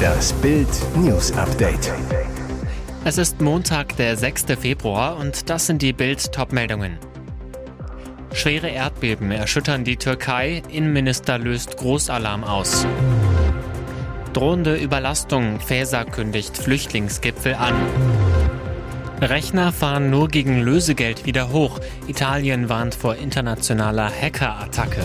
Das Bild News Update. Es ist Montag, der 6. Februar und das sind die Bild Topmeldungen. Schwere Erdbeben erschüttern die Türkei, Innenminister löst Großalarm aus. Drohende Überlastung, Faeser kündigt Flüchtlingsgipfel an. Rechner fahren nur gegen Lösegeld wieder hoch. Italien warnt vor internationaler Hackerattacke.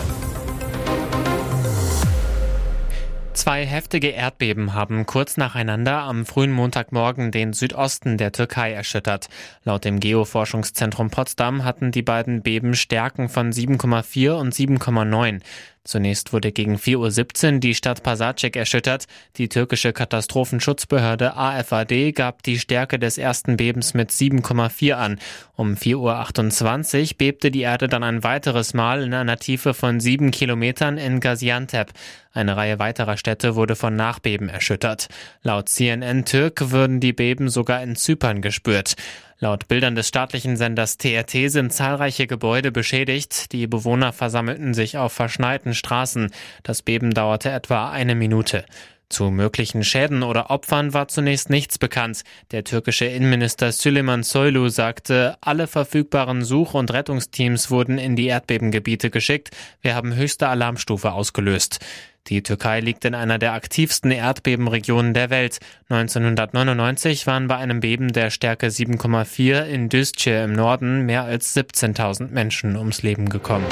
Zwei heftige Erdbeben haben kurz nacheinander am frühen Montagmorgen den Südosten der Türkei erschüttert. Laut dem Geoforschungszentrum Potsdam hatten die beiden Beben Stärken von 7,4 und 7,9. Zunächst wurde gegen 4.17 Uhr die Stadt Pasacek erschüttert. Die türkische Katastrophenschutzbehörde AFAD gab die Stärke des ersten Bebens mit 7,4 an. Um 4.28 Uhr bebte die Erde dann ein weiteres Mal in einer Tiefe von sieben Kilometern in Gaziantep. Eine Reihe weiterer Städte wurde von Nachbeben erschüttert. Laut CNN Türk würden die Beben sogar in Zypern gespürt. Laut Bildern des staatlichen Senders TRT sind zahlreiche Gebäude beschädigt. Die Bewohner versammelten sich auf verschneiten Straßen. Das Beben dauerte etwa eine Minute. Zu möglichen Schäden oder Opfern war zunächst nichts bekannt. Der türkische Innenminister Süleyman Soylu sagte, alle verfügbaren Such- und Rettungsteams wurden in die Erdbebengebiete geschickt. Wir haben höchste Alarmstufe ausgelöst. Die Türkei liegt in einer der aktivsten Erdbebenregionen der Welt. 1999 waren bei einem Beben der Stärke 7,4 in Düzce im Norden mehr als 17.000 Menschen ums Leben gekommen.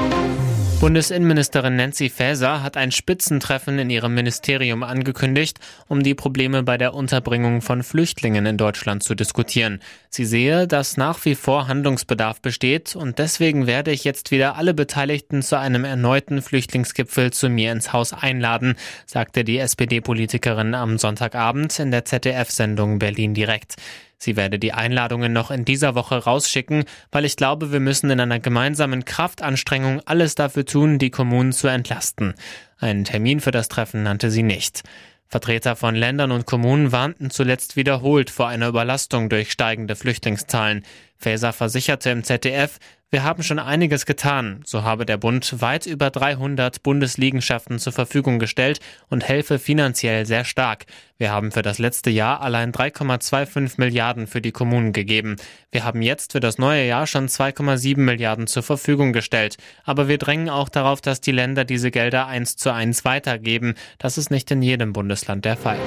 Bundesinnenministerin Nancy Faeser hat ein Spitzentreffen in ihrem Ministerium angekündigt, um die Probleme bei der Unterbringung von Flüchtlingen in Deutschland zu diskutieren. Sie sehe, dass nach wie vor Handlungsbedarf besteht und deswegen werde ich jetzt wieder alle Beteiligten zu einem erneuten Flüchtlingsgipfel zu mir ins Haus einladen, sagte die SPD-Politikerin am Sonntagabend in der ZDF-Sendung Berlin direkt. Sie werde die Einladungen noch in dieser Woche rausschicken, weil ich glaube, wir müssen in einer gemeinsamen Kraftanstrengung alles dafür tun, die Kommunen zu entlasten. Einen Termin für das Treffen nannte sie nicht. Vertreter von Ländern und Kommunen warnten zuletzt wiederholt vor einer Überlastung durch steigende Flüchtlingszahlen. Faeser versicherte im ZDF, wir haben schon einiges getan. So habe der Bund weit über 300 Bundesliegenschaften zur Verfügung gestellt und helfe finanziell sehr stark. Wir haben für das letzte Jahr allein 3,25 Milliarden für die Kommunen gegeben. Wir haben jetzt für das neue Jahr schon 2,7 Milliarden zur Verfügung gestellt. Aber wir drängen auch darauf, dass die Länder diese Gelder eins zu eins weitergeben. Das ist nicht in jedem Bundesland der Fall.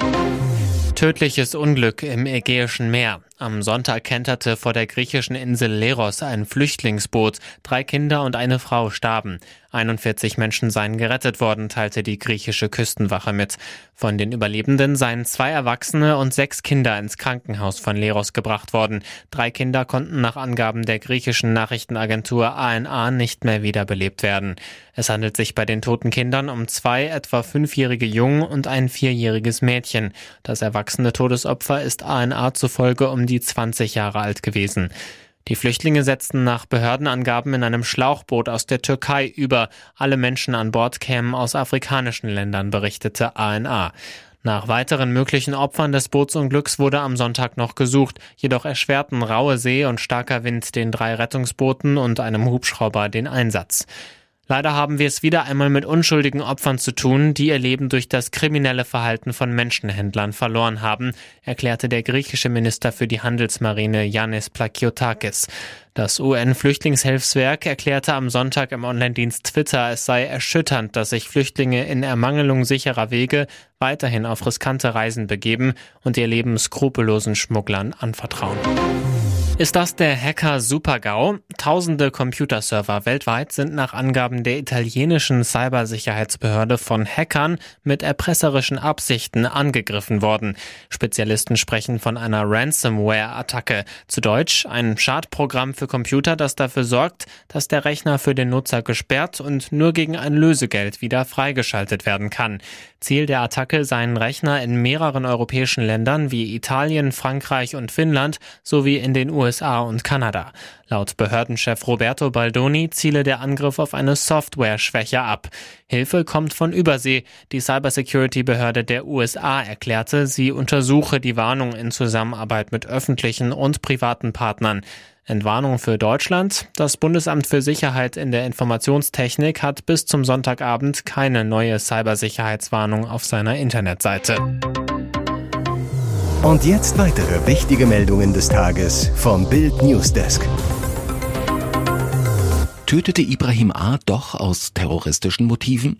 Tödliches Unglück im Ägäischen Meer. Am Sonntag kenterte vor der griechischen Insel Leros ein Flüchtlingsboot. Drei Kinder und eine Frau starben. 41 Menschen seien gerettet worden, teilte die griechische Küstenwache mit. Von den Überlebenden seien zwei Erwachsene und sechs Kinder ins Krankenhaus von Leros gebracht worden. Drei Kinder konnten nach Angaben der griechischen Nachrichtenagentur ANA nicht mehr wiederbelebt werden. Es handelt sich bei den toten Kindern um zwei etwa fünfjährige Jungen und ein vierjähriges Mädchen. Das erwachsene Todesopfer ist ANA zufolge um die 20 Jahre alt gewesen. Die Flüchtlinge setzten nach Behördenangaben in einem Schlauchboot aus der Türkei über. Alle Menschen an Bord kämen aus afrikanischen Ländern, berichtete ANA. Nach weiteren möglichen Opfern des Bootsunglücks wurde am Sonntag noch gesucht, jedoch erschwerten raue See und starker Wind den drei Rettungsbooten und einem Hubschrauber den Einsatz. Leider haben wir es wieder einmal mit unschuldigen Opfern zu tun, die ihr Leben durch das kriminelle Verhalten von Menschenhändlern verloren haben, erklärte der griechische Minister für die Handelsmarine Yannis Plakiotakis. Das UN-Flüchtlingshilfswerk erklärte am Sonntag im Online-Dienst Twitter, es sei erschütternd, dass sich Flüchtlinge in Ermangelung sicherer Wege weiterhin auf riskante Reisen begeben und ihr Leben skrupellosen Schmugglern anvertrauen. Ist das der Hacker Supergau? Tausende Computerserver weltweit sind nach Angaben der italienischen Cybersicherheitsbehörde von Hackern mit erpresserischen Absichten angegriffen worden. Spezialisten sprechen von einer Ransomware-Attacke. Zu Deutsch ein Schadprogramm für Computer, das dafür sorgt, dass der Rechner für den Nutzer gesperrt und nur gegen ein Lösegeld wieder freigeschaltet werden kann. Ziel der Attacke seien Rechner in mehreren europäischen Ländern wie Italien, Frankreich und Finnland sowie in den USA USA und Kanada. Laut Behördenchef Roberto Baldoni ziele der Angriff auf eine Software-Schwäche ab. Hilfe kommt von Übersee. Die Cybersecurity-Behörde der USA erklärte, sie untersuche die Warnung in Zusammenarbeit mit öffentlichen und privaten Partnern. Entwarnung für Deutschland. Das Bundesamt für Sicherheit in der Informationstechnik hat bis zum Sonntagabend keine neue Cybersicherheitswarnung auf seiner Internetseite. Und jetzt weitere wichtige Meldungen des Tages vom Bild Newsdesk. Tötete Ibrahim A. doch aus terroristischen Motiven?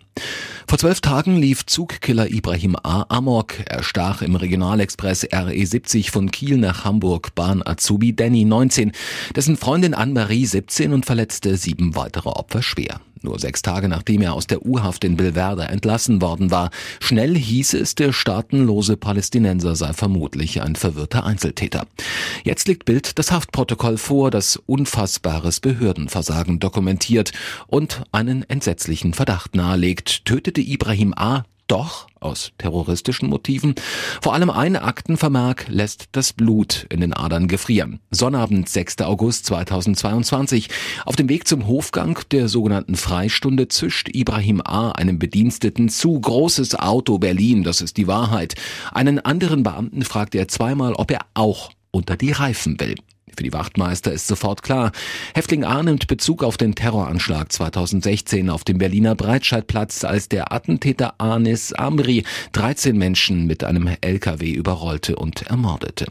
Vor zwölf Tagen lief Zugkiller Ibrahim A. Amok. Er stach im Regionalexpress RE70 von Kiel nach Hamburg Bahn Azubi Danny 19, dessen Freundin Anne-Marie 17 und verletzte sieben weitere Opfer schwer. Nur sechs Tage nachdem er aus der U-Haft in Bilverde entlassen worden war. Schnell hieß es, der staatenlose Palästinenser sei vermutlich ein verwirrter Einzeltäter. Jetzt liegt Bild das Haftprotokoll vor, das unfassbares Behördenversagen dokumentiert und einen entsetzlichen Verdacht nahelegt. Tötete Ibrahim A doch aus terroristischen Motiven. Vor allem ein Aktenvermerk lässt das Blut in den Adern gefrieren. Sonnabend, 6. August 2022. Auf dem Weg zum Hofgang der sogenannten Freistunde zischt Ibrahim A. einem Bediensteten zu. Großes Auto Berlin, das ist die Wahrheit. Einen anderen Beamten fragt er zweimal, ob er auch unter die Reifen will. Für die Wachtmeister ist sofort klar. Häftling A nimmt Bezug auf den Terroranschlag 2016 auf dem Berliner Breitscheidplatz, als der Attentäter Anis Amri 13 Menschen mit einem LKW überrollte und ermordete.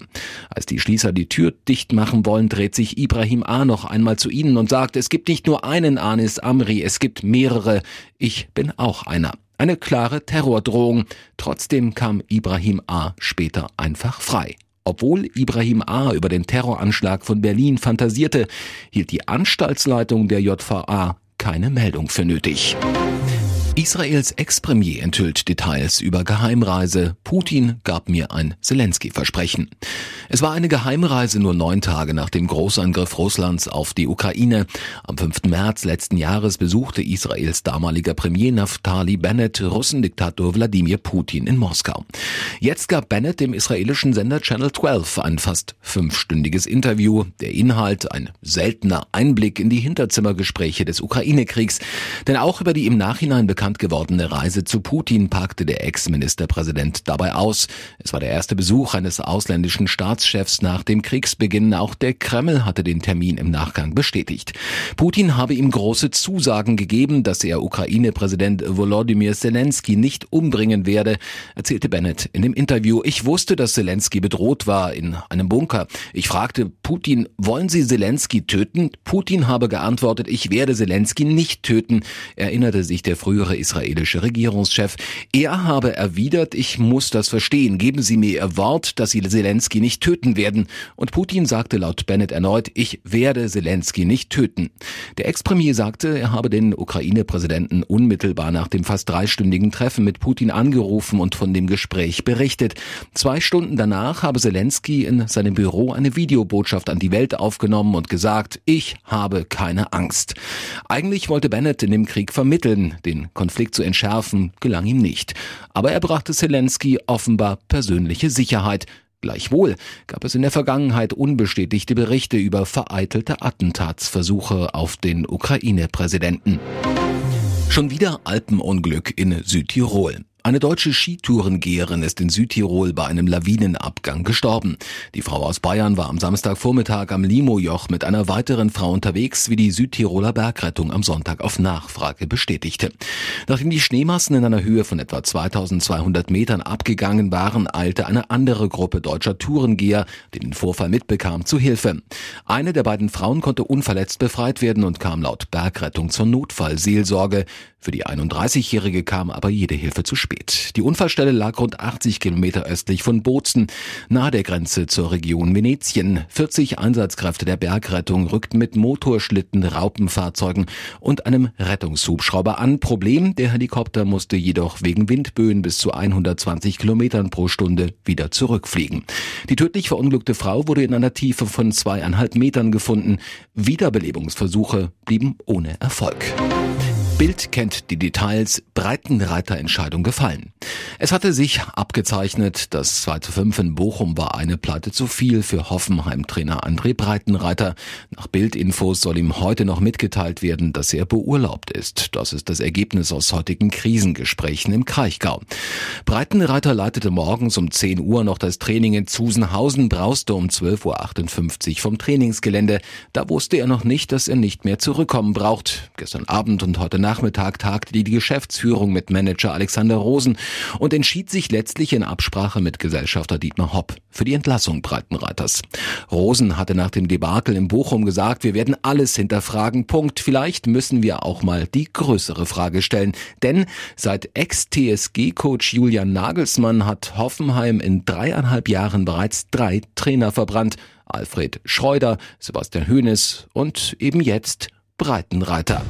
Als die Schließer die Tür dicht machen wollen, dreht sich Ibrahim A. noch einmal zu ihnen und sagt, es gibt nicht nur einen Anis Amri, es gibt mehrere. Ich bin auch einer. Eine klare Terrordrohung. Trotzdem kam Ibrahim A. später einfach frei. Obwohl Ibrahim A. über den Terroranschlag von Berlin fantasierte, hielt die Anstaltsleitung der JVA keine Meldung für nötig. Israels Ex-Premier enthüllt Details über Geheimreise. Putin gab mir ein Zelensky-Versprechen. Es war eine Geheimreise nur neun Tage nach dem Großangriff Russlands auf die Ukraine. Am 5. März letzten Jahres besuchte Israels damaliger Premier Naftali Bennett Russendiktator Wladimir Putin in Moskau. Jetzt gab Bennett dem israelischen Sender Channel 12 ein fast fünfstündiges Interview. Der Inhalt ein seltener Einblick in die Hinterzimmergespräche des Ukraine-Kriegs. Denn auch über die im Nachhinein bekannten bekannt gewordene Reise zu Putin packte der Ex-Ministerpräsident dabei aus. Es war der erste Besuch eines ausländischen Staatschefs nach dem Kriegsbeginn. Auch der Kreml hatte den Termin im Nachgang bestätigt. Putin habe ihm große Zusagen gegeben, dass er Ukraine-Präsident Volodymyr Zelensky nicht umbringen werde, erzählte Bennett in dem Interview. Ich wusste, dass Zelensky bedroht war in einem Bunker. Ich fragte Putin, wollen Sie Zelensky töten? Putin habe geantwortet, ich werde Zelensky nicht töten, erinnerte sich der frühere israelische Regierungschef. Er habe erwidert, ich muss das verstehen. Geben Sie mir Ihr Wort, dass Sie Zelensky nicht töten werden. Und Putin sagte laut Bennett erneut, ich werde Zelensky nicht töten. Der Ex-Premier sagte, er habe den Ukraine-Präsidenten unmittelbar nach dem fast dreistündigen Treffen mit Putin angerufen und von dem Gespräch berichtet. Zwei Stunden danach habe Zelensky in seinem Büro eine Videobotschaft an die Welt aufgenommen und gesagt, ich habe keine Angst. Eigentlich wollte Bennett in dem Krieg vermitteln, den Konflikt zu entschärfen, gelang ihm nicht. Aber er brachte Zelensky offenbar persönliche Sicherheit. Gleichwohl gab es in der Vergangenheit unbestätigte Berichte über vereitelte Attentatsversuche auf den Ukraine-Präsidenten. Schon wieder Alpenunglück in Südtirol. Eine deutsche Skitourengeherin ist in Südtirol bei einem Lawinenabgang gestorben. Die Frau aus Bayern war am Samstagvormittag am Limojoch mit einer weiteren Frau unterwegs, wie die Südtiroler Bergrettung am Sonntag auf Nachfrage bestätigte. Nachdem die Schneemassen in einer Höhe von etwa 2200 Metern abgegangen waren, eilte eine andere Gruppe deutscher Tourengeher, die den Vorfall mitbekam, zu Hilfe. Eine der beiden Frauen konnte unverletzt befreit werden und kam laut Bergrettung zur Notfallseelsorge. Für die 31-Jährige kam aber jede Hilfe zu spät. Die Unfallstelle lag rund 80 Kilometer östlich von Bozen, nahe der Grenze zur Region Venetien. 40 Einsatzkräfte der Bergrettung rückten mit Motorschlitten, Raupenfahrzeugen und einem Rettungshubschrauber an. Problem, der Helikopter musste jedoch wegen Windböen bis zu 120 Kilometern pro Stunde wieder zurückfliegen. Die tödlich verunglückte Frau wurde in einer Tiefe von zweieinhalb Metern gefunden. Wiederbelebungsversuche blieben ohne Erfolg. Bild kennt die Details, Breitenreiterentscheidung gefallen. Es hatte sich abgezeichnet, das 2 zu 5 in Bochum war eine Pleite zu viel für Hoffenheim-Trainer André Breitenreiter. Nach Bildinfos soll ihm heute noch mitgeteilt werden, dass er beurlaubt ist. Das ist das Ergebnis aus heutigen Krisengesprächen im Kraichgau. Breitenreiter leitete morgens um 10 Uhr noch das Training in Zusenhausen, brauste um 12.58 Uhr vom Trainingsgelände. Da wusste er noch nicht, dass er nicht mehr zurückkommen braucht. Gestern Abend und heute Nachmittag tagte die Geschäftsführung mit Manager Alexander Rosen und entschied sich letztlich in Absprache mit Gesellschafter Dietmar Hopp für die Entlassung Breitenreiters. Rosen hatte nach dem Debakel in Bochum gesagt, wir werden alles hinterfragen. Punkt. Vielleicht müssen wir auch mal die größere Frage stellen. Denn seit Ex-TSG-Coach Julian Nagelsmann hat Hoffenheim in dreieinhalb Jahren bereits drei Trainer verbrannt. Alfred Schreuder, Sebastian Hoeneß und eben jetzt Breitenreiter.